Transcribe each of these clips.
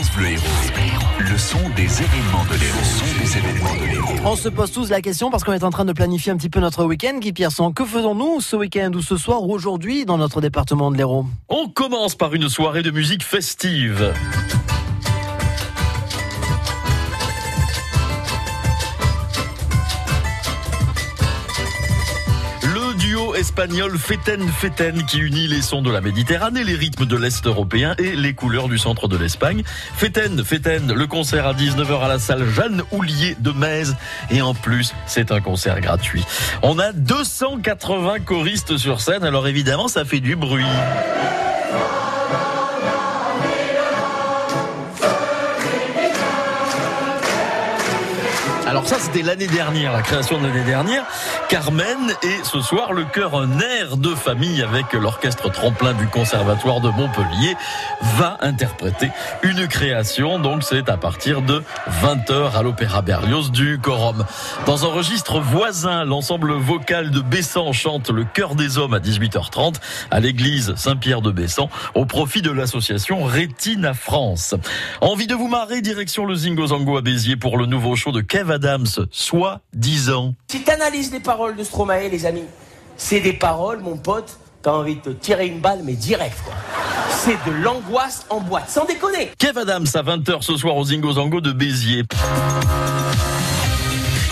France Bleu Héros. Le son des événements de l'Héros. Le son des événements de l'Héros. On se pose tous la question parce qu'on est en train de planifier un petit peu notre week-end. Guy Pierson, que faisons-nous ce week-end ou ce soir ou aujourd'hui dans notre département de l'Hérault? On commence par une soirée de musique festive. Espagnol Feten Feten qui unit les sons de la Méditerranée, les rythmes de l'Est européen et les couleurs du centre de l'Espagne. Feten Feten, le concert à 19h à la salle Jeanne Houlier de Metz et en plus c'est un concert gratuit. On a 280 choristes sur scène alors évidemment ça fait du bruit. Alors ça, c'était l'année dernière, la création de l'année dernière. Carmen et ce soir, le chœur Un air de famille avec l'orchestre tremplin du Conservatoire de Montpellier va interpréter une création. Donc c'est à partir de 20h à l'Opéra Berlioz du Corum. Dans un registre voisin, l'ensemble vocal de Bessan chante le chœur des hommes à 18h30 à l'église Saint-Pierre de Bessan au profit de l'association Rétine France. Envie de vous marrer, direction le Zingo Zango à Béziers pour le nouveau show de Kev Adams, soit 10 ans. Si tu analyses les paroles de Stromae, les amis, c'est des paroles, mon pote, t'as envie de te tirer une balle, mais direct, quoi. C'est de l'angoisse en boîte, sans déconner. Kev Adams à 20h ce soir au Zingo Zango de Béziers.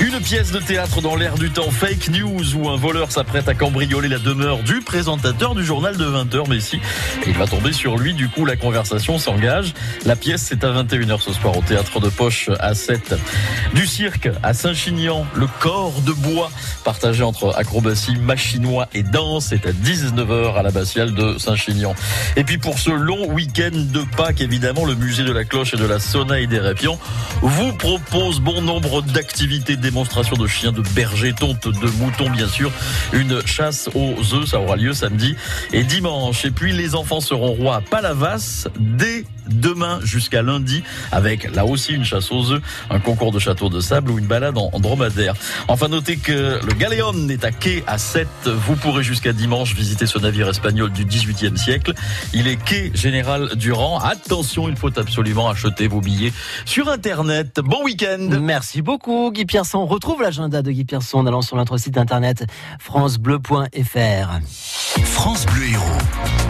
Une pièce de théâtre dans l'air du temps fake news où un voleur s'apprête à cambrioler la demeure du présentateur du journal de 20h Messi. Et il va tomber sur lui, du coup la conversation s'engage. La pièce c'est à 21h ce soir au théâtre de Poche à 7. Du cirque à Saint-Chinian, le corps de bois partagé entre acrobatie, machinois et danse c'est à 19h à l'abbatiale de Saint-Chinian. Et puis pour ce long week-end de Pâques, évidemment, le musée de la cloche et de la sauna et des répions vous propose bon nombre d'activités démonstration de chiens, de bergers, tontes, de moutons, bien sûr. Une chasse aux œufs, ça aura lieu samedi et dimanche. Et puis, les enfants seront rois à Palavas dès demain jusqu'à lundi avec là aussi une chasse aux œufs, un concours de château de sable ou une balade en, dromadaire. Enfin, notez que le Galéon est à quai à 7. Vous pourrez jusqu'à dimanche visiter ce navire espagnol du 18e siècle. Il est quai Général Durand. Attention, il faut absolument acheter vos billets sur Internet. Bon week-end Merci beaucoup Guy Pierson. On retrouve l'agenda de Guy Pierson en allant sur notre site internet francebleu.fr. France Bleu Héros.